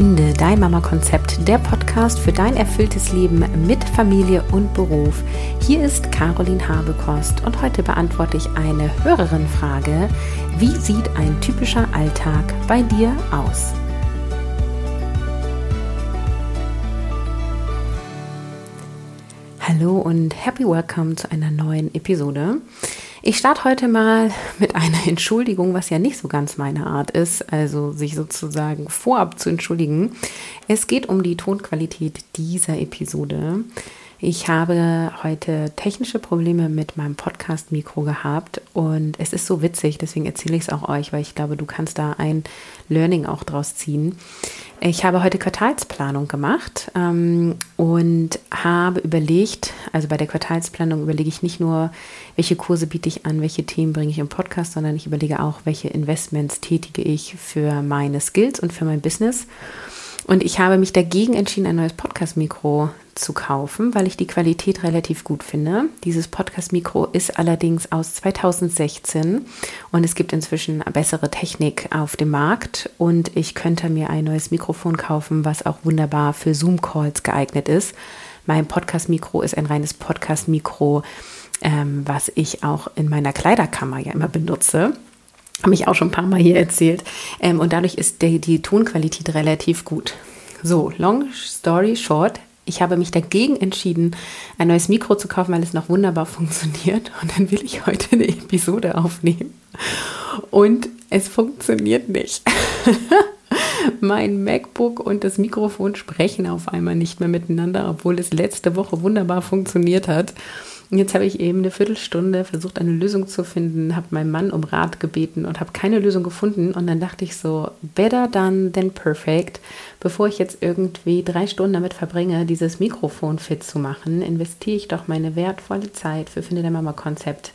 Finde dein Mama-Konzept, der Podcast für dein erfülltes Leben mit Familie und Beruf. Hier ist Caroline Habekost und heute beantworte ich eine Hörerin-Frage. Wie sieht ein typischer Alltag bei dir aus? Hallo und happy welcome zu einer neuen Episode. Ich starte heute mal mit einer Entschuldigung, was ja nicht so ganz meine Art ist, also sich sozusagen vorab zu entschuldigen. Es geht um die Tonqualität dieser Episode. Ich habe heute technische Probleme mit meinem Podcast-Mikro gehabt und es ist so witzig, deswegen erzähle ich es auch euch, weil ich glaube, du kannst da ein Learning auch draus ziehen. Ich habe heute Quartalsplanung gemacht ähm, und habe überlegt, also bei der Quartalsplanung überlege ich nicht nur, welche Kurse biete ich an, welche Themen bringe ich im Podcast, sondern ich überlege auch, welche Investments tätige ich für meine Skills und für mein Business. Und ich habe mich dagegen entschieden, ein neues Podcast-Mikro zu kaufen, weil ich die Qualität relativ gut finde. Dieses Podcast-Mikro ist allerdings aus 2016 und es gibt inzwischen bessere Technik auf dem Markt und ich könnte mir ein neues Mikrofon kaufen, was auch wunderbar für Zoom-Calls geeignet ist. Mein Podcast-Mikro ist ein reines Podcast-Mikro, ähm, was ich auch in meiner Kleiderkammer ja immer benutze. Habe ich auch schon ein paar Mal hier erzählt. Ähm, und dadurch ist die, die Tonqualität relativ gut. So, long story short, ich habe mich dagegen entschieden, ein neues Mikro zu kaufen, weil es noch wunderbar funktioniert. Und dann will ich heute eine Episode aufnehmen. Und es funktioniert nicht. mein MacBook und das Mikrofon sprechen auf einmal nicht mehr miteinander, obwohl es letzte Woche wunderbar funktioniert hat. Jetzt habe ich eben eine Viertelstunde versucht, eine Lösung zu finden, habe meinen Mann um Rat gebeten und habe keine Lösung gefunden. Und dann dachte ich so, better done than perfect. Bevor ich jetzt irgendwie drei Stunden damit verbringe, dieses Mikrofon fit zu machen, investiere ich doch meine wertvolle Zeit für Finde der Mama Konzept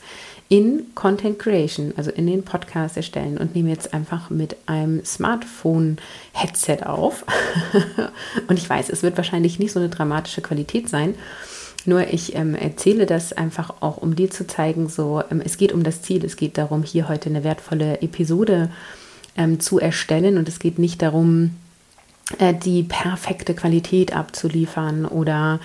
in Content Creation, also in den Podcast erstellen und nehme jetzt einfach mit einem Smartphone-Headset auf. und ich weiß, es wird wahrscheinlich nicht so eine dramatische Qualität sein. Nur ich ähm, erzähle das einfach auch, um dir zu zeigen, so ähm, es geht um das Ziel, es geht darum, hier heute eine wertvolle Episode ähm, zu erstellen und es geht nicht darum, äh, die perfekte Qualität abzuliefern oder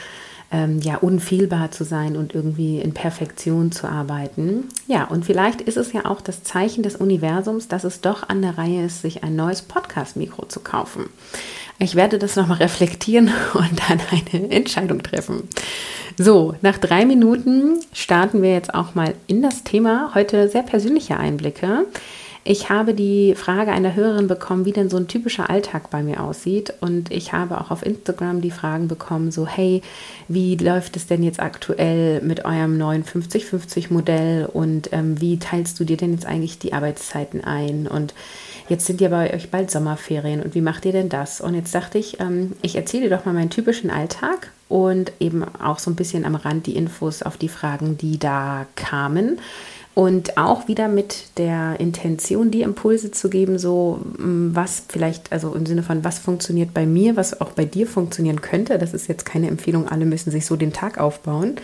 ähm, ja unfehlbar zu sein und irgendwie in Perfektion zu arbeiten. Ja, und vielleicht ist es ja auch das Zeichen des Universums, dass es doch an der Reihe ist, sich ein neues Podcast-Mikro zu kaufen. Ich werde das nochmal reflektieren und dann eine Entscheidung treffen. So, nach drei Minuten starten wir jetzt auch mal in das Thema. Heute sehr persönliche Einblicke. Ich habe die Frage einer Hörerin bekommen, wie denn so ein typischer Alltag bei mir aussieht. Und ich habe auch auf Instagram die Fragen bekommen, so, hey, wie läuft es denn jetzt aktuell mit eurem neuen 50-50-Modell und ähm, wie teilst du dir denn jetzt eigentlich die Arbeitszeiten ein? Und jetzt sind ja bei euch bald Sommerferien und wie macht ihr denn das? Und jetzt dachte ich, ähm, ich erzähle doch mal meinen typischen Alltag und eben auch so ein bisschen am Rand die Infos auf die Fragen, die da kamen. Und auch wieder mit der Intention, die Impulse zu geben, so mm, was vielleicht, also im Sinne von, was funktioniert bei mir, was auch bei dir funktionieren könnte. Das ist jetzt keine Empfehlung, alle müssen sich so den Tag aufbauen.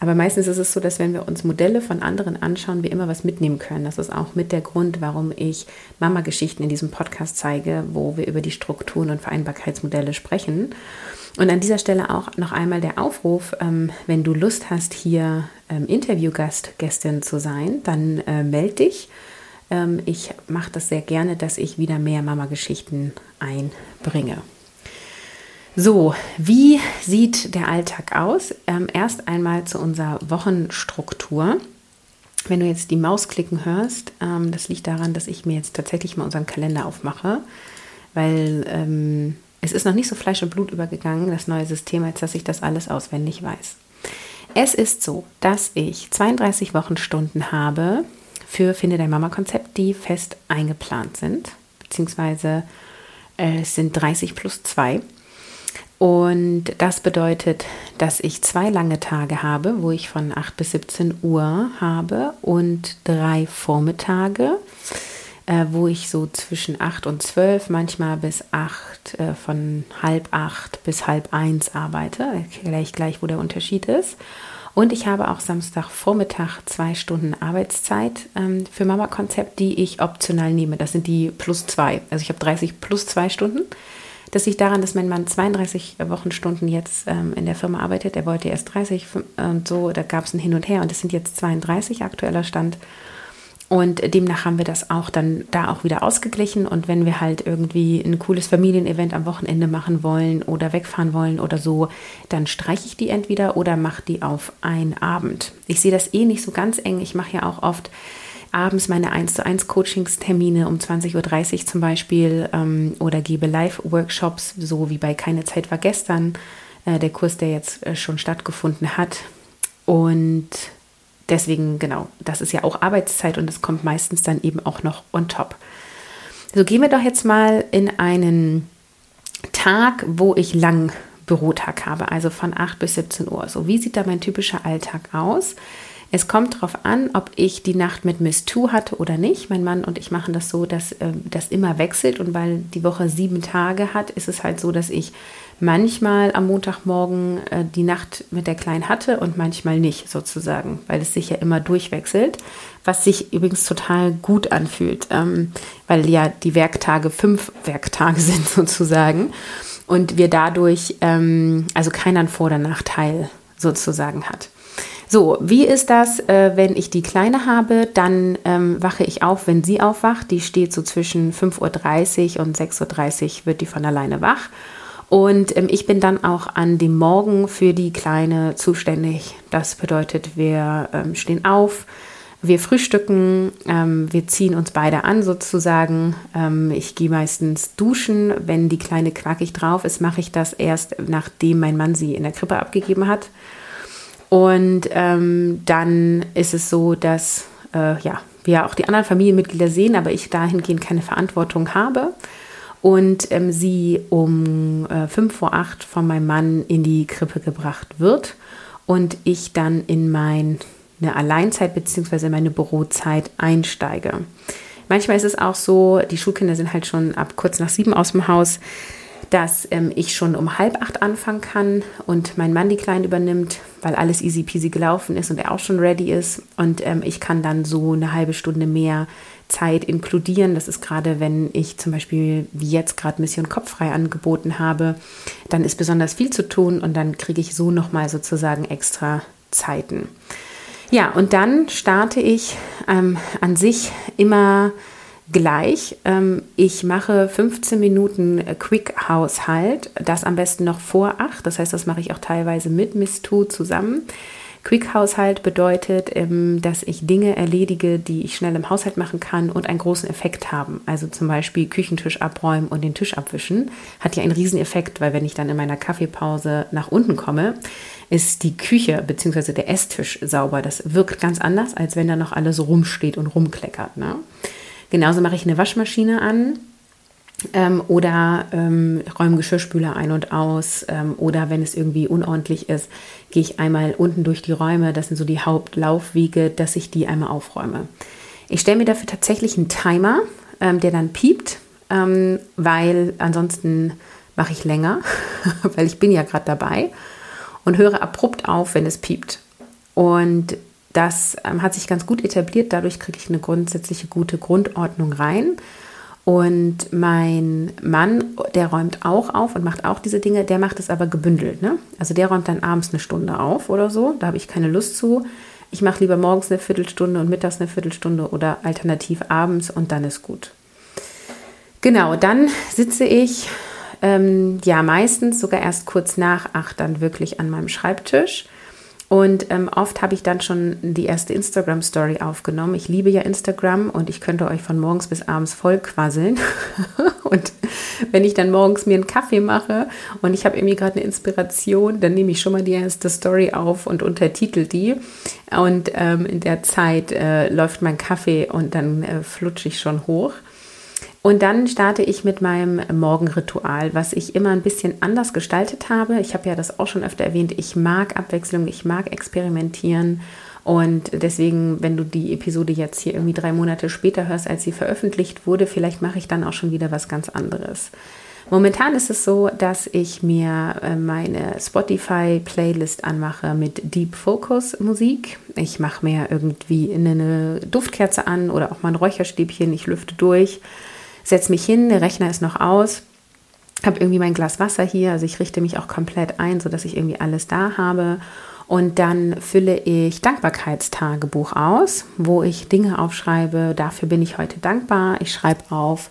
Aber meistens ist es so, dass wenn wir uns Modelle von anderen anschauen, wir immer was mitnehmen können. Das ist auch mit der Grund, warum ich Mama-Geschichten in diesem Podcast zeige, wo wir über die Strukturen und Vereinbarkeitsmodelle sprechen. Und an dieser Stelle auch noch einmal der Aufruf, ähm, wenn du Lust hast, hier ähm, Interviewgast, Gästin zu sein, dann äh, melde dich. Ähm, ich mache das sehr gerne, dass ich wieder mehr Mama-Geschichten einbringe. So, wie sieht der Alltag aus? Ähm, erst einmal zu unserer Wochenstruktur. Wenn du jetzt die Maus klicken hörst, ähm, das liegt daran, dass ich mir jetzt tatsächlich mal unseren Kalender aufmache, weil ähm, es ist noch nicht so Fleisch und Blut übergegangen, das neue System, als dass ich das alles auswendig weiß. Es ist so, dass ich 32 Wochenstunden habe für Finde dein Mama-Konzept, die fest eingeplant sind, beziehungsweise äh, es sind 30 plus 2. Und das bedeutet, dass ich zwei lange Tage habe, wo ich von 8 bis 17 Uhr habe und drei Vormittage äh, wo ich so zwischen 8 und 12, manchmal bis 8, äh, von halb 8 bis halb 1 arbeite. Gleich gleich, wo der Unterschied ist. Und ich habe auch Samstagvormittag zwei Stunden Arbeitszeit ähm, für Mama-Konzept, die ich optional nehme. Das sind die plus zwei. Also ich habe 30 plus zwei Stunden. Das liegt daran, dass mein Mann 32 Wochenstunden jetzt ähm, in der Firma arbeitet. Er wollte erst 30 und so, da gab es ein Hin und Her und es sind jetzt 32 aktueller Stand. Und demnach haben wir das auch dann da auch wieder ausgeglichen. Und wenn wir halt irgendwie ein cooles Familienevent am Wochenende machen wollen oder wegfahren wollen oder so, dann streiche ich die entweder oder mache die auf einen Abend. Ich sehe das eh nicht so ganz eng. Ich mache ja auch oft abends meine 1 zu 1 Coachingstermine um 20.30 Uhr zum Beispiel ähm, oder gebe Live-Workshops, so wie bei Keine Zeit war gestern, äh, der Kurs, der jetzt äh, schon stattgefunden hat. Und deswegen, genau, das ist ja auch Arbeitszeit und das kommt meistens dann eben auch noch on top. So gehen wir doch jetzt mal in einen Tag, wo ich lang Bürotag habe, also von 8 bis 17 Uhr. So, wie sieht da mein typischer Alltag aus? Es kommt darauf an, ob ich die Nacht mit Miss Two hatte oder nicht. Mein Mann und ich machen das so, dass äh, das immer wechselt und weil die Woche sieben Tage hat, ist es halt so, dass ich manchmal am Montagmorgen äh, die Nacht mit der Kleinen hatte und manchmal nicht sozusagen, weil es sich ja immer durchwechselt, was sich übrigens total gut anfühlt, ähm, weil ja die Werktage fünf Werktage sind sozusagen und wir dadurch ähm, also keinen Vor- oder Nachteil sozusagen hat. So, wie ist das, äh, wenn ich die Kleine habe? Dann ähm, wache ich auf, wenn sie aufwacht. Die steht so zwischen 5.30 Uhr und 6.30 Uhr, wird die von alleine wach. Und ähm, ich bin dann auch an dem Morgen für die Kleine zuständig. Das bedeutet, wir ähm, stehen auf, wir frühstücken, ähm, wir ziehen uns beide an sozusagen. Ähm, ich gehe meistens duschen. Wenn die Kleine knackig drauf ist, mache ich das erst, nachdem mein Mann sie in der Krippe abgegeben hat. Und ähm, dann ist es so, dass äh, ja, wir auch die anderen Familienmitglieder sehen, aber ich dahingehend keine Verantwortung habe. Und ähm, sie um äh, fünf vor acht von meinem Mann in die Krippe gebracht wird und ich dann in meine Alleinzeit bzw. meine Bürozeit einsteige. Manchmal ist es auch so, die Schulkinder sind halt schon ab kurz nach sieben aus dem Haus dass ähm, ich schon um halb acht anfangen kann und mein Mann die Kleinen übernimmt, weil alles easy peasy gelaufen ist und er auch schon ready ist. Und ähm, ich kann dann so eine halbe Stunde mehr Zeit inkludieren. Das ist gerade, wenn ich zum Beispiel wie jetzt gerade Mission Kopffrei angeboten habe, dann ist besonders viel zu tun und dann kriege ich so nochmal sozusagen extra Zeiten. Ja, und dann starte ich ähm, an sich immer gleich. Ähm, ich mache 15 Minuten Quick-Haushalt, das am besten noch vor 8. Das heißt, das mache ich auch teilweise mit Miss Tu zusammen. Quick-Haushalt bedeutet, ähm, dass ich Dinge erledige, die ich schnell im Haushalt machen kann und einen großen Effekt haben. Also zum Beispiel Küchentisch abräumen und den Tisch abwischen. Hat ja einen riesen Effekt, weil wenn ich dann in meiner Kaffeepause nach unten komme, ist die Küche bzw. der Esstisch sauber. Das wirkt ganz anders, als wenn da noch alles rumsteht und rumkleckert. Ne? Genauso mache ich eine Waschmaschine an ähm, oder ähm, räume Geschirrspüler ein und aus ähm, oder wenn es irgendwie unordentlich ist, gehe ich einmal unten durch die Räume. Das sind so die Hauptlaufwege, dass ich die einmal aufräume. Ich stelle mir dafür tatsächlich einen Timer, ähm, der dann piept, ähm, weil ansonsten mache ich länger, weil ich bin ja gerade dabei und höre abrupt auf, wenn es piept. Und das ähm, hat sich ganz gut etabliert. Dadurch kriege ich eine grundsätzliche gute Grundordnung rein. Und mein Mann, der räumt auch auf und macht auch diese Dinge, der macht es aber gebündelt. Ne? Also der räumt dann abends eine Stunde auf oder so. Da habe ich keine Lust zu. Ich mache lieber morgens eine Viertelstunde und mittags eine Viertelstunde oder alternativ abends und dann ist gut. Genau, dann sitze ich ähm, ja meistens sogar erst kurz nach acht dann wirklich an meinem Schreibtisch und ähm, oft habe ich dann schon die erste Instagram-Story aufgenommen. Ich liebe ja Instagram und ich könnte euch von morgens bis abends voll quasseln. und wenn ich dann morgens mir einen Kaffee mache und ich habe irgendwie gerade eine Inspiration, dann nehme ich schon mal die erste Story auf und untertitel die. Und ähm, in der Zeit äh, läuft mein Kaffee und dann äh, flutsche ich schon hoch. Und dann starte ich mit meinem Morgenritual, was ich immer ein bisschen anders gestaltet habe. Ich habe ja das auch schon öfter erwähnt. Ich mag Abwechslung, ich mag experimentieren. Und deswegen, wenn du die Episode jetzt hier irgendwie drei Monate später hörst, als sie veröffentlicht wurde, vielleicht mache ich dann auch schon wieder was ganz anderes. Momentan ist es so, dass ich mir äh, meine Spotify-Playlist anmache mit Deep Focus Musik. Ich mache mir irgendwie eine Duftkerze an oder auch mal ein Räucherstäbchen. Ich lüfte durch setze mich hin, der Rechner ist noch aus habe irgendwie mein Glas Wasser hier, also ich richte mich auch komplett ein, sodass ich irgendwie alles da habe. Und dann fülle ich Dankbarkeitstagebuch aus, wo ich Dinge aufschreibe, dafür bin ich heute dankbar. Ich schreibe auf,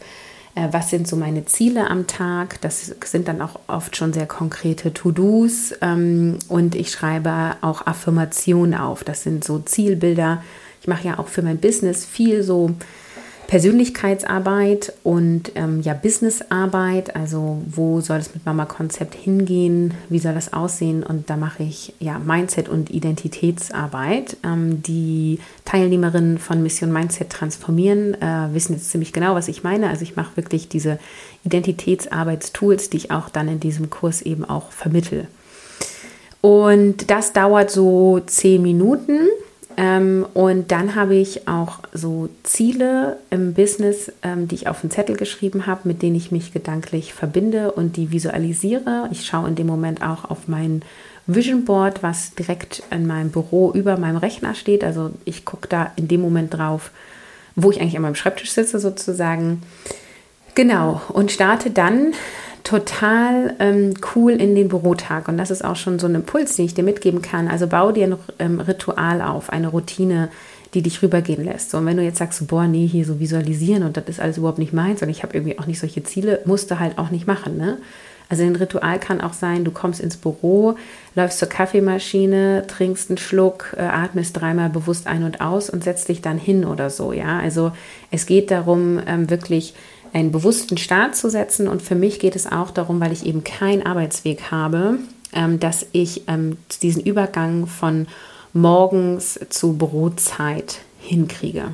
äh, was sind so meine Ziele am Tag. Das sind dann auch oft schon sehr konkrete To-Dos. Ähm, und ich schreibe auch Affirmationen auf. Das sind so Zielbilder. Ich mache ja auch für mein Business viel so Persönlichkeitsarbeit und ähm, ja Businessarbeit. Also wo soll es mit Mama Konzept hingehen? Wie soll das aussehen? Und da mache ich ja Mindset und Identitätsarbeit. Ähm, die Teilnehmerinnen von Mission Mindset transformieren äh, wissen jetzt ziemlich genau, was ich meine. Also ich mache wirklich diese Identitätsarbeitstools, die ich auch dann in diesem Kurs eben auch vermittel. Und das dauert so zehn Minuten. Ähm, und dann habe ich auch so Ziele im Business, ähm, die ich auf einen Zettel geschrieben habe, mit denen ich mich gedanklich verbinde und die visualisiere. Ich schaue in dem Moment auch auf mein Vision Board, was direkt in meinem Büro über meinem Rechner steht. Also ich gucke da in dem Moment drauf, wo ich eigentlich an meinem Schreibtisch sitze sozusagen. Genau, und starte dann total ähm, cool in den Bürotag. Und das ist auch schon so ein Impuls, den ich dir mitgeben kann. Also bau dir ein ähm, Ritual auf, eine Routine, die dich rübergehen lässt. So, und wenn du jetzt sagst, boah, nee, hier so visualisieren und das ist alles überhaupt nicht meins und ich habe irgendwie auch nicht solche Ziele, musst du halt auch nicht machen. Ne? Also ein Ritual kann auch sein, du kommst ins Büro, läufst zur Kaffeemaschine, trinkst einen Schluck, äh, atmest dreimal bewusst ein und aus und setzt dich dann hin oder so. Ja, also es geht darum, ähm, wirklich einen bewussten Start zu setzen. Und für mich geht es auch darum, weil ich eben keinen Arbeitsweg habe, ähm, dass ich ähm, diesen Übergang von morgens zu Bürozeit hinkriege.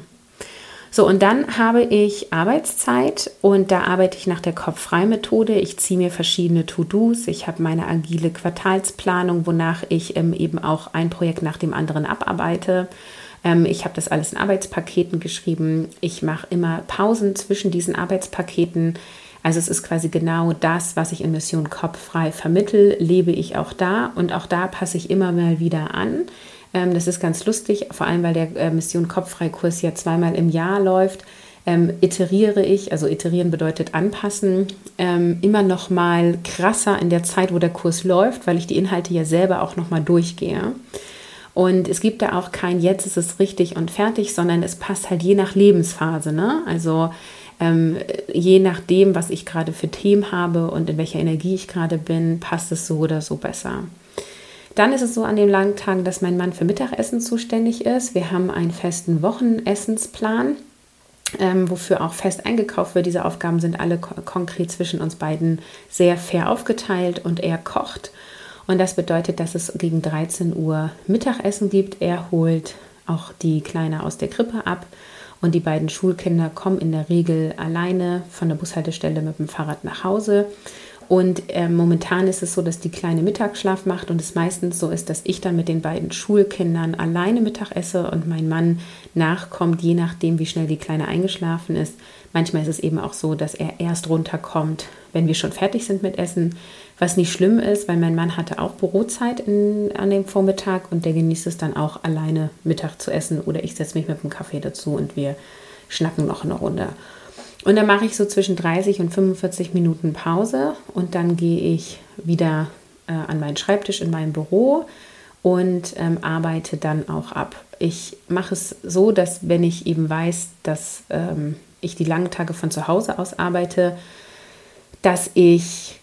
So, und dann habe ich Arbeitszeit und da arbeite ich nach der Kopf-Frei-Methode. Ich ziehe mir verschiedene To-Dos. Ich habe meine agile Quartalsplanung, wonach ich ähm, eben auch ein Projekt nach dem anderen abarbeite. Ähm, ich habe das alles in Arbeitspaketen geschrieben. Ich mache immer Pausen zwischen diesen Arbeitspaketen. Also es ist quasi genau das, was ich in Mission Kopffrei vermittel, lebe ich auch da und auch da passe ich immer mal wieder an. Ähm, das ist ganz lustig, vor allem weil der äh, Mission Kopffrei Kurs ja zweimal im Jahr läuft. Ähm, iteriere ich, also iterieren bedeutet anpassen, ähm, immer noch mal krasser in der Zeit, wo der Kurs läuft, weil ich die Inhalte ja selber auch noch mal durchgehe. Und es gibt da auch kein Jetzt ist es richtig und fertig, sondern es passt halt je nach Lebensphase. Ne? Also ähm, je nachdem, was ich gerade für Themen habe und in welcher Energie ich gerade bin, passt es so oder so besser. Dann ist es so an den langen Tagen, dass mein Mann für Mittagessen zuständig ist. Wir haben einen festen Wochennessensplan, ähm, wofür auch fest eingekauft wird. Diese Aufgaben sind alle konkret zwischen uns beiden sehr fair aufgeteilt und er kocht. Und das bedeutet, dass es gegen 13 Uhr Mittagessen gibt. Er holt auch die Kleine aus der Krippe ab. Und die beiden Schulkinder kommen in der Regel alleine von der Bushaltestelle mit dem Fahrrad nach Hause. Und äh, momentan ist es so, dass die Kleine Mittagsschlaf macht und es meistens so ist, dass ich dann mit den beiden Schulkindern alleine Mittag esse und mein Mann nachkommt, je nachdem, wie schnell die Kleine eingeschlafen ist. Manchmal ist es eben auch so, dass er erst runterkommt, wenn wir schon fertig sind mit Essen, was nicht schlimm ist, weil mein Mann hatte auch Bürozeit in, an dem Vormittag und der genießt es dann auch alleine Mittag zu essen oder ich setze mich mit dem Kaffee dazu und wir schnacken noch eine Runde. Und dann mache ich so zwischen 30 und 45 Minuten Pause und dann gehe ich wieder äh, an meinen Schreibtisch in meinem Büro und ähm, arbeite dann auch ab. Ich mache es so, dass wenn ich eben weiß, dass ähm, ich die langen Tage von zu Hause aus arbeite, dass ich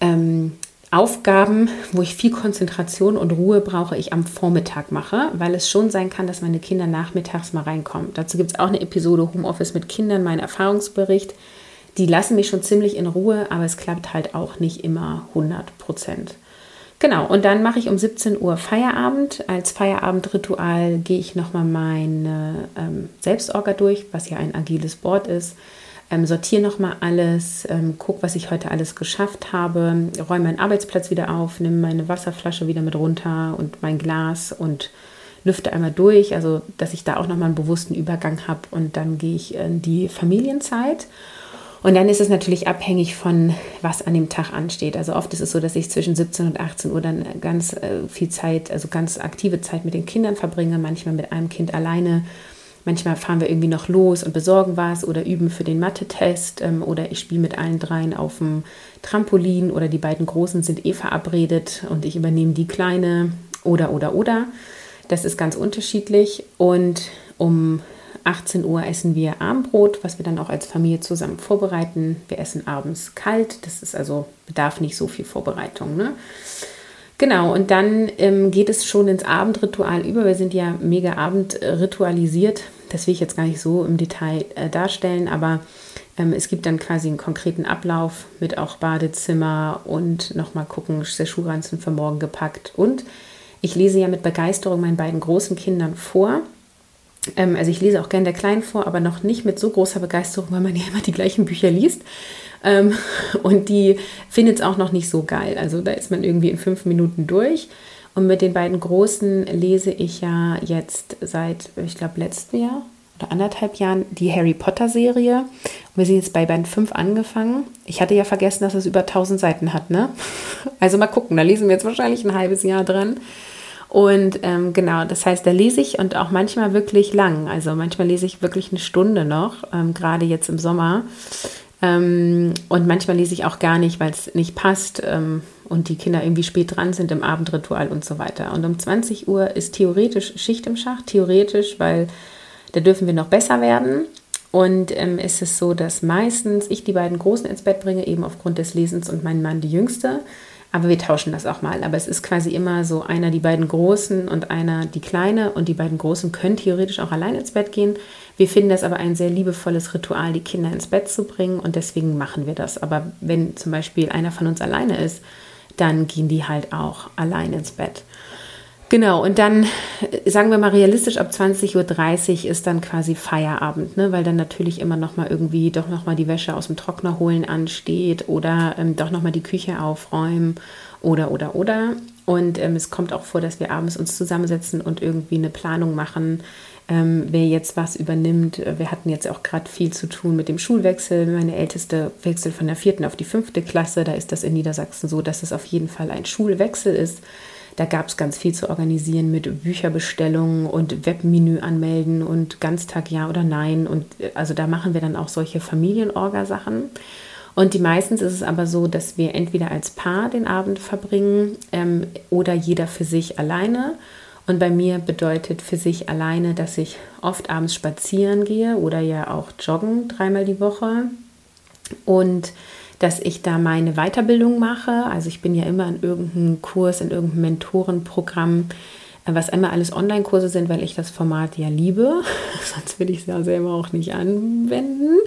ähm, Aufgaben, wo ich viel Konzentration und Ruhe brauche, ich am Vormittag mache, weil es schon sein kann, dass meine Kinder nachmittags mal reinkommen. Dazu gibt es auch eine Episode Homeoffice mit Kindern, mein Erfahrungsbericht. Die lassen mich schon ziemlich in Ruhe, aber es klappt halt auch nicht immer 100 Prozent. Genau, und dann mache ich um 17 Uhr Feierabend. Als Feierabendritual gehe ich nochmal meine ähm, Selbstorga durch, was ja ein agiles Board ist ähm, sortiere nochmal alles, ähm, guck, was ich heute alles geschafft habe, räume meinen Arbeitsplatz wieder auf, nehme meine Wasserflasche wieder mit runter und mein Glas und lüfte einmal durch, also dass ich da auch nochmal einen bewussten Übergang habe und dann gehe ich in die Familienzeit. Und dann ist es natürlich abhängig von, was an dem Tag ansteht. Also oft ist es so, dass ich zwischen 17 und 18 Uhr dann ganz äh, viel Zeit, also ganz aktive Zeit mit den Kindern verbringe, manchmal mit einem Kind alleine Manchmal fahren wir irgendwie noch los und besorgen was oder üben für den Mathe-Test ähm, oder ich spiele mit allen dreien auf dem Trampolin oder die beiden Großen sind eh verabredet und ich übernehme die Kleine oder, oder, oder. Das ist ganz unterschiedlich und um 18 Uhr essen wir Abendbrot, was wir dann auch als Familie zusammen vorbereiten. Wir essen abends kalt, das ist also bedarf nicht so viel Vorbereitung. Ne? Genau, und dann ähm, geht es schon ins Abendritual über. Wir sind ja mega abendritualisiert. Das will ich jetzt gar nicht so im Detail äh, darstellen, aber ähm, es gibt dann quasi einen konkreten Ablauf mit auch Badezimmer und nochmal gucken, der Schuhranzen für morgen gepackt. Und ich lese ja mit Begeisterung meinen beiden großen Kindern vor. Ähm, also ich lese auch gern der Kleinen vor, aber noch nicht mit so großer Begeisterung, weil man ja immer die gleichen Bücher liest. Ähm, und die findet es auch noch nicht so geil. Also da ist man irgendwie in fünf Minuten durch. Und mit den beiden Großen lese ich ja jetzt seit, ich glaube, letztem Jahr oder anderthalb Jahren die Harry Potter Serie. Und wir sind jetzt bei Band 5 angefangen. Ich hatte ja vergessen, dass es über 1000 Seiten hat, ne? Also mal gucken, da lesen wir jetzt wahrscheinlich ein halbes Jahr dran. Und ähm, genau, das heißt, da lese ich und auch manchmal wirklich lang. Also manchmal lese ich wirklich eine Stunde noch, ähm, gerade jetzt im Sommer. Ähm, und manchmal lese ich auch gar nicht, weil es nicht passt ähm, und die Kinder irgendwie spät dran sind im Abendritual und so weiter. Und um 20 Uhr ist theoretisch Schicht im Schach, theoretisch, weil da dürfen wir noch besser werden. Und ähm, es ist so, dass meistens ich die beiden Großen ins Bett bringe, eben aufgrund des Lesens und mein Mann die Jüngste. Aber wir tauschen das auch mal. Aber es ist quasi immer so einer die beiden Großen und einer die Kleine. Und die beiden Großen können theoretisch auch allein ins Bett gehen. Wir finden das aber ein sehr liebevolles Ritual, die Kinder ins Bett zu bringen. Und deswegen machen wir das. Aber wenn zum Beispiel einer von uns alleine ist, dann gehen die halt auch allein ins Bett. Genau, und dann sagen wir mal realistisch, ab 20.30 Uhr ist dann quasi Feierabend, ne? weil dann natürlich immer noch mal irgendwie doch noch mal die Wäsche aus dem Trockner holen ansteht oder ähm, doch noch mal die Küche aufräumen oder, oder, oder. Und ähm, es kommt auch vor, dass wir abends uns zusammensetzen und irgendwie eine Planung machen, ähm, wer jetzt was übernimmt. Wir hatten jetzt auch gerade viel zu tun mit dem Schulwechsel. Meine Älteste wechselt von der vierten auf die fünfte Klasse. Da ist das in Niedersachsen so, dass es auf jeden Fall ein Schulwechsel ist. Da gab es ganz viel zu organisieren mit Bücherbestellungen und Webmenü anmelden und Ganztag ja oder nein. Und äh, also da machen wir dann auch solche Familienorga-Sachen. Und die meistens ist es aber so, dass wir entweder als Paar den Abend verbringen ähm, oder jeder für sich alleine. Und bei mir bedeutet für sich alleine, dass ich oft abends spazieren gehe oder ja auch joggen dreimal die Woche. Und dass ich da meine Weiterbildung mache. Also ich bin ja immer in irgendeinem Kurs, in irgendeinem Mentorenprogramm, äh, was einmal alles Online-Kurse sind, weil ich das Format ja liebe. Sonst will ich es ja selber auch nicht anwenden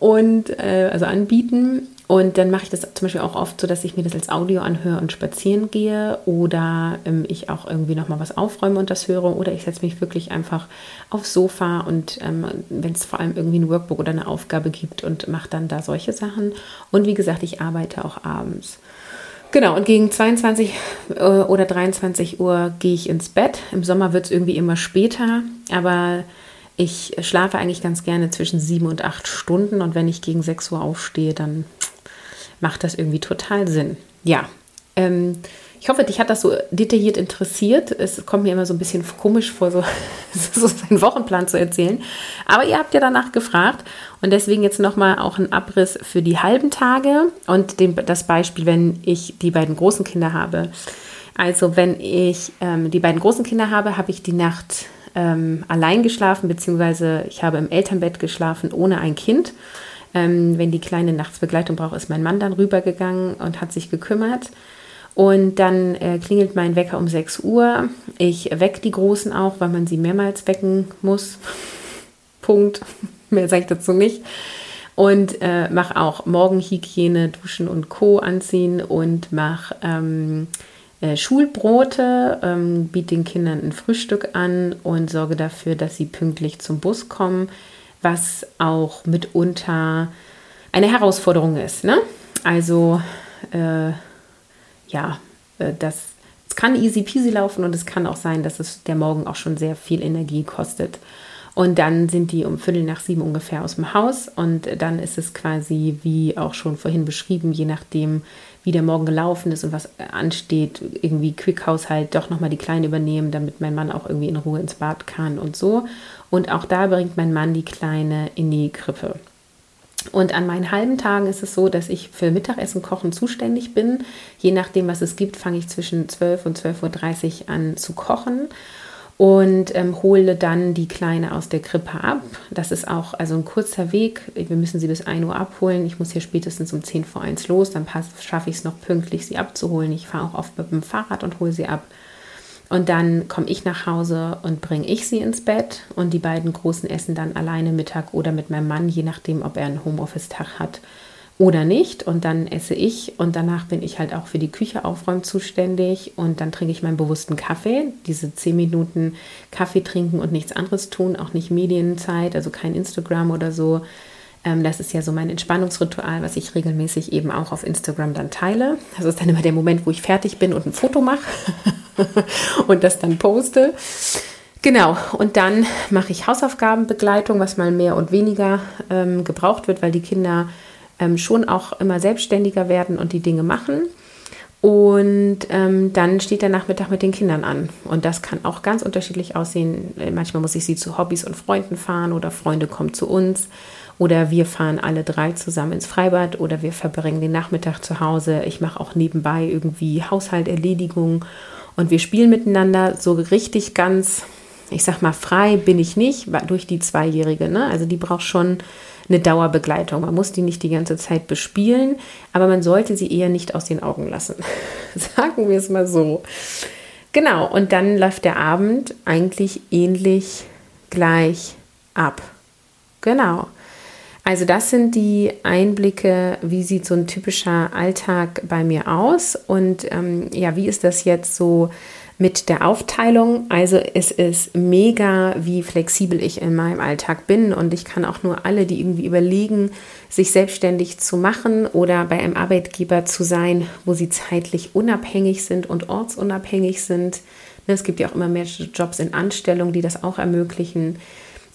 und äh, also anbieten. Und dann mache ich das zum Beispiel auch oft so, dass ich mir das als Audio anhöre und spazieren gehe oder ähm, ich auch irgendwie nochmal was aufräume und das höre oder ich setze mich wirklich einfach aufs Sofa und ähm, wenn es vor allem irgendwie ein Workbook oder eine Aufgabe gibt und mache dann da solche Sachen. Und wie gesagt, ich arbeite auch abends. Genau, und gegen 22 äh, oder 23 Uhr gehe ich ins Bett. Im Sommer wird es irgendwie immer später, aber ich schlafe eigentlich ganz gerne zwischen sieben und acht Stunden und wenn ich gegen 6 Uhr aufstehe, dann macht das irgendwie total Sinn. Ja, ähm, ich hoffe, dich hat das so detailliert interessiert. Es kommt mir immer so ein bisschen komisch vor, so, so seinen Wochenplan zu erzählen. Aber ihr habt ja danach gefragt und deswegen jetzt nochmal auch ein Abriss für die halben Tage und den, das Beispiel, wenn ich die beiden großen Kinder habe. Also wenn ich ähm, die beiden großen Kinder habe, habe ich die Nacht ähm, allein geschlafen, beziehungsweise ich habe im Elternbett geschlafen ohne ein Kind. Ähm, wenn die Kleine nachts Begleitung braucht, ist mein Mann dann rübergegangen und hat sich gekümmert. Und dann äh, klingelt mein Wecker um 6 Uhr. Ich wecke die Großen auch, weil man sie mehrmals wecken muss. Punkt. Mehr sage ich dazu nicht. Und äh, mache auch Morgenhygiene, Duschen und Co. anziehen und mache ähm, äh, Schulbrote, ähm, biete den Kindern ein Frühstück an und sorge dafür, dass sie pünktlich zum Bus kommen was auch mitunter eine Herausforderung ist. Ne? Also äh, ja, äh, das es kann easy peasy laufen und es kann auch sein, dass es der Morgen auch schon sehr viel Energie kostet. Und dann sind die um Viertel nach sieben ungefähr aus dem Haus. Und dann ist es quasi, wie auch schon vorhin beschrieben, je nachdem, wie der Morgen gelaufen ist und was ansteht, irgendwie Quick-Haushalt doch nochmal die Kleine übernehmen, damit mein Mann auch irgendwie in Ruhe ins Bad kann und so. Und auch da bringt mein Mann die Kleine in die Krippe. Und an meinen halben Tagen ist es so, dass ich für Mittagessen kochen zuständig bin. Je nachdem, was es gibt, fange ich zwischen 12 und 12.30 Uhr an zu kochen und ähm, hole dann die Kleine aus der Krippe ab. Das ist auch also ein kurzer Weg. Wir müssen sie bis 1 Uhr abholen. Ich muss hier spätestens um 10 vor 1 los. Dann schaffe ich es noch pünktlich, sie abzuholen. Ich fahre auch oft mit dem Fahrrad und hole sie ab. Und dann komme ich nach Hause und bringe ich sie ins Bett. Und die beiden Großen essen dann alleine Mittag oder mit meinem Mann, je nachdem, ob er einen Homeoffice-Tag hat oder nicht. Und dann esse ich und danach bin ich halt auch für die Küche aufräumen zuständig und dann trinke ich meinen bewussten Kaffee. Diese zehn Minuten Kaffee trinken und nichts anderes tun, auch nicht Medienzeit, also kein Instagram oder so. Ähm, das ist ja so mein Entspannungsritual, was ich regelmäßig eben auch auf Instagram dann teile. Das ist dann immer der Moment, wo ich fertig bin und ein Foto mache und das dann poste. Genau, und dann mache ich Hausaufgabenbegleitung, was mal mehr und weniger ähm, gebraucht wird, weil die Kinder ähm, schon auch immer selbstständiger werden und die Dinge machen. Und ähm, dann steht der Nachmittag mit den Kindern an. Und das kann auch ganz unterschiedlich aussehen. Äh, manchmal muss ich sie zu Hobbys und Freunden fahren oder Freunde kommen zu uns. Oder wir fahren alle drei zusammen ins Freibad oder wir verbringen den Nachmittag zu Hause. Ich mache auch nebenbei irgendwie Haushalterledigung und wir spielen miteinander. So richtig ganz, ich sag mal, frei bin ich nicht durch die Zweijährige. Ne? Also die braucht schon eine Dauerbegleitung. Man muss die nicht die ganze Zeit bespielen, aber man sollte sie eher nicht aus den Augen lassen. Sagen wir es mal so. Genau, und dann läuft der Abend eigentlich ähnlich gleich ab. Genau. Also das sind die Einblicke, wie sieht so ein typischer Alltag bei mir aus und ähm, ja, wie ist das jetzt so mit der Aufteilung. Also es ist mega, wie flexibel ich in meinem Alltag bin und ich kann auch nur alle, die irgendwie überlegen, sich selbstständig zu machen oder bei einem Arbeitgeber zu sein, wo sie zeitlich unabhängig sind und ortsunabhängig sind. Ne, es gibt ja auch immer mehr Jobs in Anstellung, die das auch ermöglichen.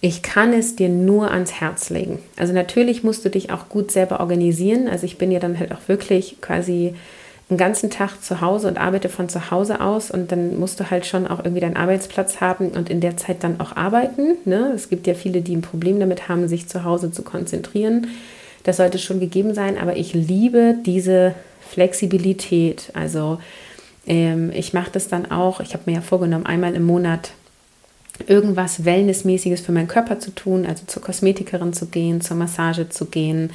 Ich kann es dir nur ans Herz legen. Also natürlich musst du dich auch gut selber organisieren. Also ich bin ja dann halt auch wirklich quasi einen ganzen Tag zu Hause und arbeite von zu Hause aus und dann musst du halt schon auch irgendwie deinen Arbeitsplatz haben und in der Zeit dann auch arbeiten. Ne? Es gibt ja viele, die ein Problem damit haben, sich zu Hause zu konzentrieren. Das sollte schon gegeben sein, aber ich liebe diese Flexibilität. Also ähm, ich mache das dann auch, ich habe mir ja vorgenommen, einmal im Monat irgendwas Wellnessmäßiges für meinen Körper zu tun, also zur Kosmetikerin zu gehen, zur Massage zu gehen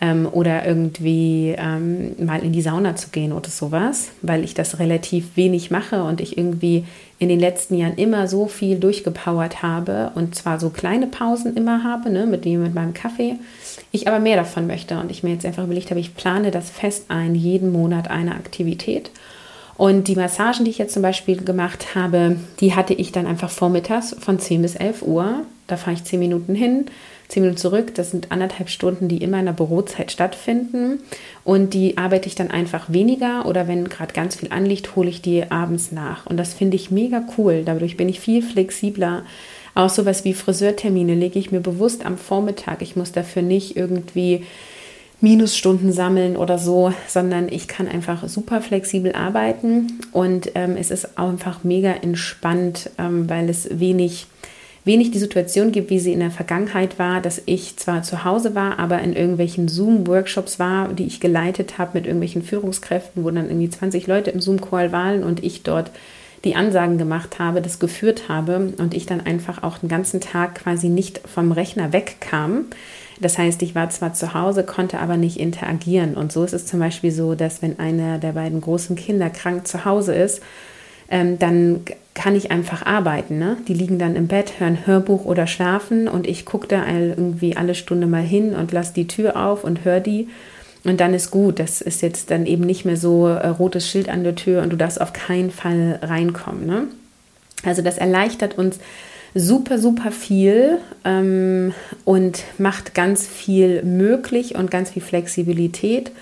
ähm, oder irgendwie ähm, mal in die Sauna zu gehen oder sowas, weil ich das relativ wenig mache und ich irgendwie in den letzten Jahren immer so viel durchgepowert habe und zwar so kleine Pausen immer habe, ne, mit dem mit meinem Kaffee. Ich aber mehr davon möchte und ich mir jetzt einfach überlegt habe, ich plane das fest ein, jeden Monat eine Aktivität. Und die Massagen, die ich jetzt zum Beispiel gemacht habe, die hatte ich dann einfach vormittags von 10 bis 11 Uhr. Da fahre ich 10 Minuten hin, zehn Minuten zurück. Das sind anderthalb Stunden, die in der Bürozeit stattfinden. Und die arbeite ich dann einfach weniger oder wenn gerade ganz viel anliegt, hole ich die abends nach. Und das finde ich mega cool. Dadurch bin ich viel flexibler. Auch sowas wie Friseurtermine lege ich mir bewusst am Vormittag. Ich muss dafür nicht irgendwie Minusstunden sammeln oder so, sondern ich kann einfach super flexibel arbeiten und ähm, es ist einfach mega entspannt, ähm, weil es wenig wenig die Situation gibt, wie sie in der Vergangenheit war, dass ich zwar zu Hause war, aber in irgendwelchen Zoom-Workshops war, die ich geleitet habe mit irgendwelchen Führungskräften, wo dann irgendwie 20 Leute im Zoom-Call waren und ich dort die Ansagen gemacht habe, das geführt habe und ich dann einfach auch den ganzen Tag quasi nicht vom Rechner wegkam. Das heißt, ich war zwar zu Hause, konnte aber nicht interagieren. Und so ist es zum Beispiel so, dass wenn einer der beiden großen Kinder krank zu Hause ist, ähm, dann kann ich einfach arbeiten. Ne? Die liegen dann im Bett, hören Hörbuch oder schlafen und ich gucke da irgendwie alle Stunde mal hin und lasse die Tür auf und höre die. Und dann ist gut. Das ist jetzt dann eben nicht mehr so äh, rotes Schild an der Tür und du darfst auf keinen Fall reinkommen. Ne? Also das erleichtert uns super, super viel ähm, und macht ganz viel möglich und ganz viel Flexibilität.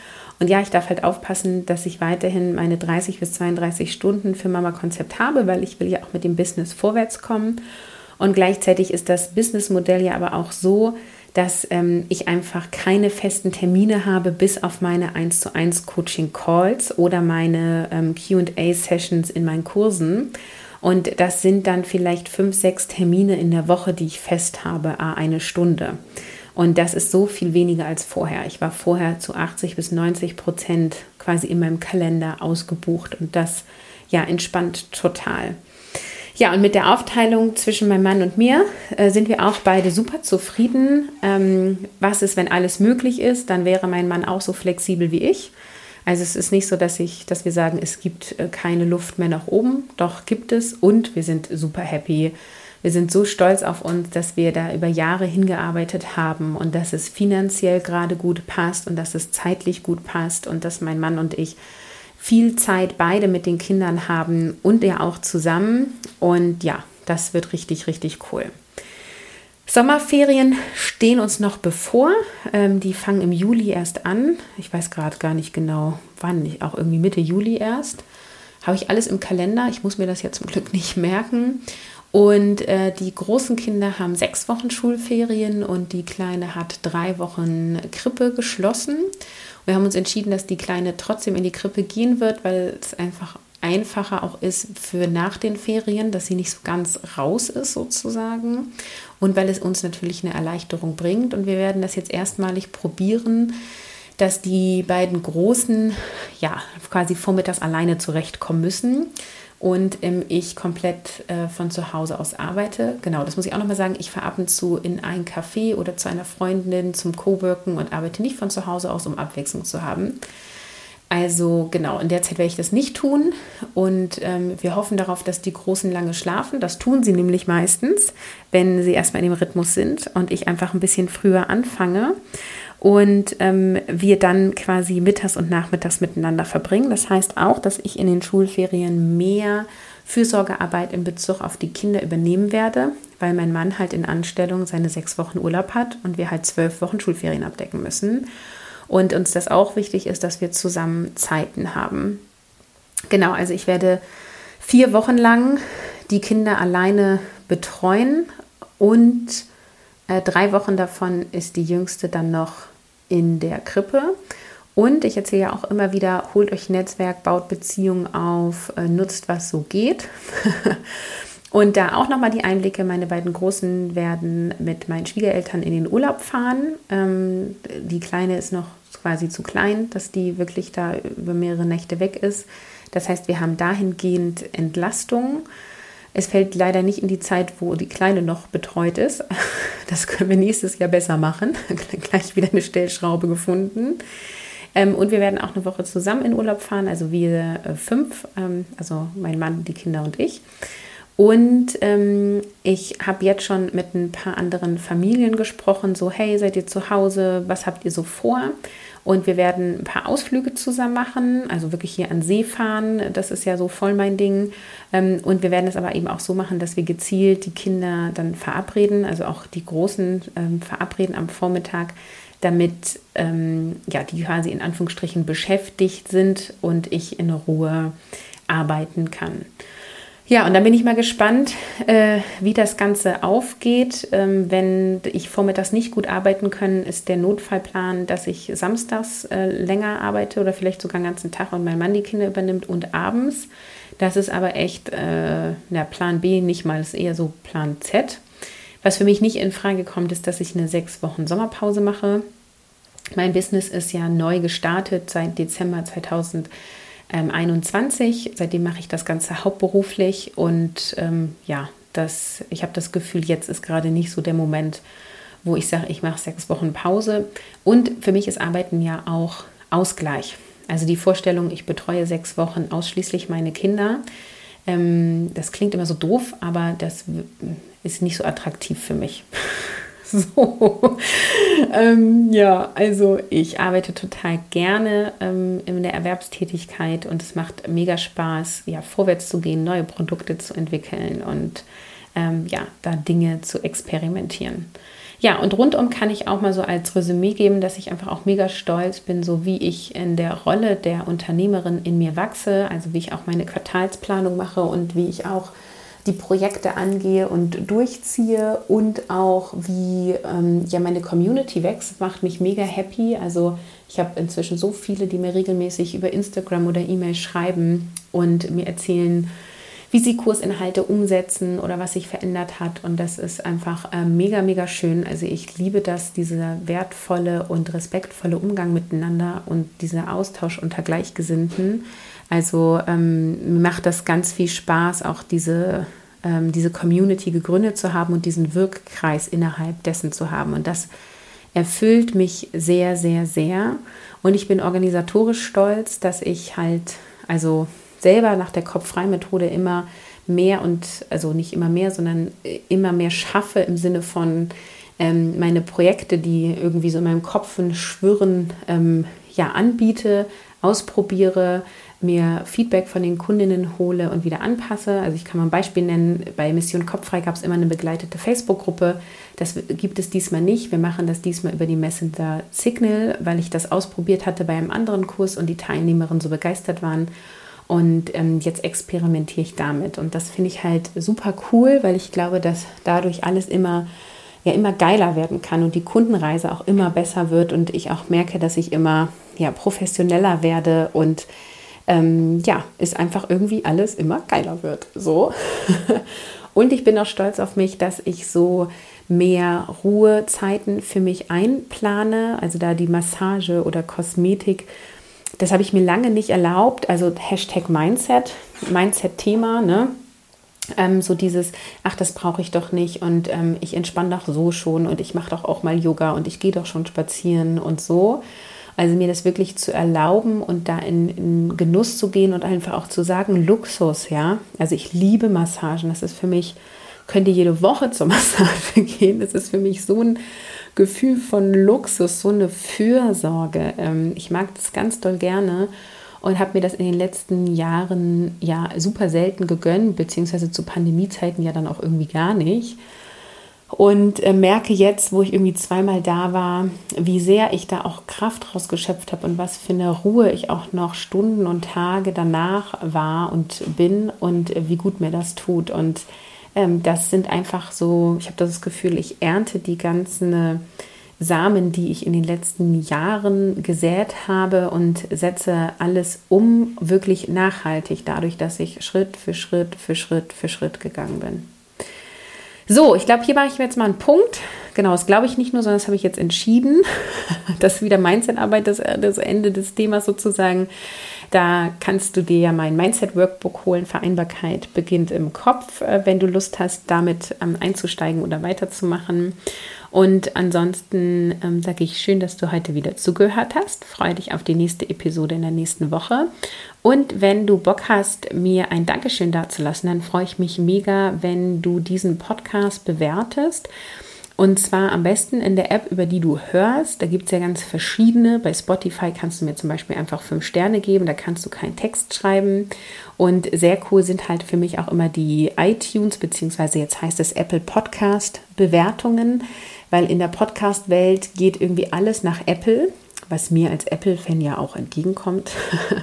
Und ja, ich darf halt aufpassen, dass ich weiterhin meine 30 bis 32 Stunden für Mama Konzept habe, weil ich will ja auch mit dem Business vorwärts kommen. Und gleichzeitig ist das Businessmodell ja aber auch so, dass ähm, ich einfach keine festen Termine habe, bis auf meine 1 zu 1 Coaching Calls oder meine ähm, QA Sessions in meinen Kursen. Und das sind dann vielleicht fünf, sechs Termine in der Woche, die ich fest habe, eine Stunde. Und das ist so viel weniger als vorher. Ich war vorher zu 80 bis 90 Prozent quasi in meinem Kalender ausgebucht und das ja entspannt total. Ja, und mit der Aufteilung zwischen meinem Mann und mir äh, sind wir auch beide super zufrieden. Ähm, was ist, wenn alles möglich ist? Dann wäre mein Mann auch so flexibel wie ich. Also es ist nicht so, dass ich, dass wir sagen, es gibt äh, keine Luft mehr nach oben. Doch gibt es und wir sind super happy wir sind so stolz auf uns, dass wir da über Jahre hingearbeitet haben und dass es finanziell gerade gut passt und dass es zeitlich gut passt und dass mein Mann und ich viel Zeit beide mit den Kindern haben und ja auch zusammen. Und ja, das wird richtig, richtig cool. Sommerferien stehen uns noch bevor. Ähm, die fangen im Juli erst an. Ich weiß gerade gar nicht genau, wann. Auch irgendwie Mitte Juli erst. Habe ich alles im Kalender. Ich muss mir das ja zum Glück nicht merken. Und äh, die großen Kinder haben sechs Wochen Schulferien und die Kleine hat drei Wochen Krippe geschlossen. Wir haben uns entschieden, dass die Kleine trotzdem in die Krippe gehen wird, weil es einfach einfacher auch ist für nach den Ferien, dass sie nicht so ganz raus ist sozusagen und weil es uns natürlich eine Erleichterung bringt. Und wir werden das jetzt erstmalig probieren, dass die beiden Großen ja quasi vormittags alleine zurechtkommen müssen und ähm, ich komplett äh, von zu Hause aus arbeite. Genau, das muss ich auch nochmal sagen. Ich fahre ab und zu in ein Café oder zu einer Freundin zum Coworken und arbeite nicht von zu Hause aus, um Abwechslung zu haben. Also genau, in der Zeit werde ich das nicht tun und ähm, wir hoffen darauf, dass die Großen lange schlafen. Das tun sie nämlich meistens, wenn sie erstmal in dem Rhythmus sind und ich einfach ein bisschen früher anfange und ähm, wir dann quasi mittags und nachmittags miteinander verbringen. Das heißt auch, dass ich in den Schulferien mehr Fürsorgearbeit in Bezug auf die Kinder übernehmen werde, weil mein Mann halt in Anstellung seine sechs Wochen Urlaub hat und wir halt zwölf Wochen Schulferien abdecken müssen. Und uns das auch wichtig ist, dass wir zusammen Zeiten haben. Genau, also ich werde vier Wochen lang die Kinder alleine betreuen und äh, drei Wochen davon ist die jüngste dann noch in der Krippe. Und ich erzähle ja auch immer wieder, holt euch Netzwerk, baut Beziehungen auf, äh, nutzt, was so geht. Und da auch nochmal die Einblicke, meine beiden Großen werden mit meinen Schwiegereltern in den Urlaub fahren. Ähm, die Kleine ist noch quasi zu klein, dass die wirklich da über mehrere Nächte weg ist. Das heißt, wir haben dahingehend Entlastung. Es fällt leider nicht in die Zeit, wo die Kleine noch betreut ist. Das können wir nächstes Jahr besser machen. Gleich wieder eine Stellschraube gefunden. Ähm, und wir werden auch eine Woche zusammen in Urlaub fahren, also wir äh, fünf, ähm, also mein Mann, die Kinder und ich. Und ähm, ich habe jetzt schon mit ein paar anderen Familien gesprochen, so hey, seid ihr zu Hause, was habt ihr so vor? Und wir werden ein paar Ausflüge zusammen machen, also wirklich hier an See fahren. Das ist ja so voll mein Ding. Ähm, und wir werden es aber eben auch so machen, dass wir gezielt die Kinder dann verabreden, also auch die Großen ähm, verabreden am Vormittag, damit ähm, ja, die quasi in Anführungsstrichen beschäftigt sind und ich in Ruhe arbeiten kann. Ja, und dann bin ich mal gespannt, äh, wie das Ganze aufgeht. Ähm, wenn ich vormittags nicht gut arbeiten kann, ist der Notfallplan, dass ich samstags äh, länger arbeite oder vielleicht sogar den ganzen Tag und mein Mann die Kinder übernimmt und abends. Das ist aber echt äh, na, Plan B, nicht mal, ist eher so Plan Z. Was für mich nicht in Frage kommt, ist, dass ich eine sechs Wochen Sommerpause mache. Mein Business ist ja neu gestartet seit Dezember 2020 ähm, 21. Seitdem mache ich das Ganze hauptberuflich und ähm, ja, das, ich habe das Gefühl, jetzt ist gerade nicht so der Moment, wo ich sage, ich mache sechs Wochen Pause. Und für mich ist Arbeiten ja auch Ausgleich. Also die Vorstellung, ich betreue sechs Wochen ausschließlich meine Kinder. Ähm, das klingt immer so doof, aber das ist nicht so attraktiv für mich. So, ähm, ja, also ich arbeite total gerne ähm, in der Erwerbstätigkeit und es macht mega Spaß, ja, vorwärts zu gehen, neue Produkte zu entwickeln und ähm, ja, da Dinge zu experimentieren. Ja, und rundum kann ich auch mal so als Resümee geben, dass ich einfach auch mega stolz bin, so wie ich in der Rolle der Unternehmerin in mir wachse, also wie ich auch meine Quartalsplanung mache und wie ich auch die Projekte angehe und durchziehe und auch wie ähm, ja meine Community wächst, macht mich mega happy. Also ich habe inzwischen so viele, die mir regelmäßig über Instagram oder E-Mail schreiben und mir erzählen, wie sie Kursinhalte umsetzen oder was sich verändert hat. Und das ist einfach äh, mega, mega schön. Also ich liebe das, dieser wertvolle und respektvolle Umgang miteinander und dieser Austausch unter Gleichgesinnten. Also ähm, macht das ganz viel Spaß, auch diese, ähm, diese Community gegründet zu haben und diesen Wirkkreis innerhalb dessen zu haben. Und das erfüllt mich sehr, sehr, sehr. Und ich bin organisatorisch stolz, dass ich halt, also selber nach der Kopf-Frei-Methode immer mehr und, also nicht immer mehr, sondern immer mehr schaffe im Sinne von ähm, meine Projekte, die irgendwie so in meinem Kopf schwirren, ähm, ja, anbiete, ausprobiere, mir Feedback von den Kundinnen hole und wieder anpasse. Also ich kann mal ein Beispiel nennen, bei Mission Kopffrei gab es immer eine begleitete Facebook-Gruppe. Das gibt es diesmal nicht. Wir machen das diesmal über die Messenger Signal, weil ich das ausprobiert hatte bei einem anderen Kurs und die Teilnehmerinnen so begeistert waren. Und ähm, jetzt experimentiere ich damit. Und das finde ich halt super cool, weil ich glaube, dass dadurch alles immer, ja, immer geiler werden kann und die Kundenreise auch immer besser wird und ich auch merke, dass ich immer ja, professioneller werde und ähm, ja, ist einfach irgendwie alles immer geiler wird. So. und ich bin auch stolz auf mich, dass ich so mehr Ruhezeiten für mich einplane, also da die Massage oder Kosmetik das habe ich mir lange nicht erlaubt. Also Hashtag Mindset, Mindset-Thema, ne? Ähm, so dieses, ach, das brauche ich doch nicht und ähm, ich entspanne doch so schon und ich mache doch auch mal Yoga und ich gehe doch schon spazieren und so. Also mir das wirklich zu erlauben und da in, in, Genuss zu gehen und einfach auch zu sagen, Luxus, ja. Also ich liebe Massagen. Das ist für mich, könnte jede Woche zur Massage gehen. Das ist für mich so ein Gefühl von Luxus, so eine Fürsorge. Ähm, ich mag das ganz doll gerne und habe mir das in den letzten Jahren ja super selten gegönnt, beziehungsweise zu Pandemiezeiten ja dann auch irgendwie gar nicht. Und äh, merke jetzt, wo ich irgendwie zweimal da war, wie sehr ich da auch Kraft rausgeschöpft habe und was für eine Ruhe ich auch noch Stunden und Tage danach war und bin und äh, wie gut mir das tut. Und ähm, das sind einfach so, ich habe das Gefühl, ich ernte die ganzen äh, Samen, die ich in den letzten Jahren gesät habe und setze alles um, wirklich nachhaltig, dadurch, dass ich Schritt für Schritt für Schritt für Schritt gegangen bin. So, ich glaube, hier mache ich jetzt mal einen Punkt. Genau, das glaube ich nicht nur, sondern das habe ich jetzt entschieden. Das ist wieder Mindset-Arbeit, das, das Ende des Themas sozusagen. Da kannst du dir ja mein Mindset-Workbook holen. Vereinbarkeit beginnt im Kopf, äh, wenn du Lust hast, damit ähm, einzusteigen oder weiterzumachen. Und ansonsten ähm, sage ich schön, dass du heute wieder zugehört hast. Freue dich auf die nächste Episode in der nächsten Woche. Und wenn du Bock hast, mir ein Dankeschön dazulassen, dann freue ich mich mega, wenn du diesen Podcast bewertest. Und zwar am besten in der App, über die du hörst. Da gibt es ja ganz verschiedene. Bei Spotify kannst du mir zum Beispiel einfach fünf Sterne geben. Da kannst du keinen Text schreiben. Und sehr cool sind halt für mich auch immer die iTunes, beziehungsweise jetzt heißt es Apple Podcast Bewertungen, weil in der Podcast-Welt geht irgendwie alles nach Apple was mir als Apple-Fan ja auch entgegenkommt.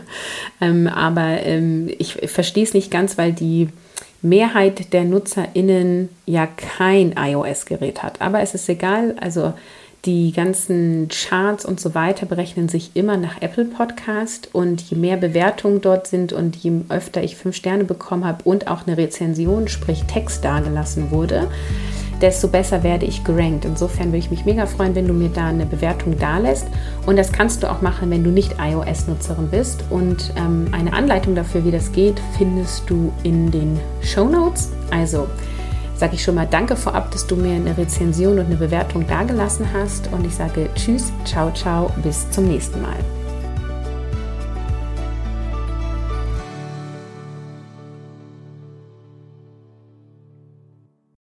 ähm, aber ähm, ich verstehe es nicht ganz, weil die Mehrheit der NutzerInnen ja kein iOS-Gerät hat. Aber es ist egal, also die ganzen Charts und so weiter berechnen sich immer nach Apple Podcast und je mehr Bewertungen dort sind und je öfter ich fünf Sterne bekommen habe und auch eine Rezension, sprich Text dargelassen wurde, desto besser werde ich gerankt. Insofern würde ich mich mega freuen, wenn du mir da eine Bewertung dalässt. Und das kannst du auch machen, wenn du nicht iOS-Nutzerin bist. Und ähm, eine Anleitung dafür, wie das geht, findest du in den Show Notes. Also sage ich schon mal Danke vorab, dass du mir eine Rezension und eine Bewertung dagelassen hast. Und ich sage Tschüss, ciao, ciao, bis zum nächsten Mal.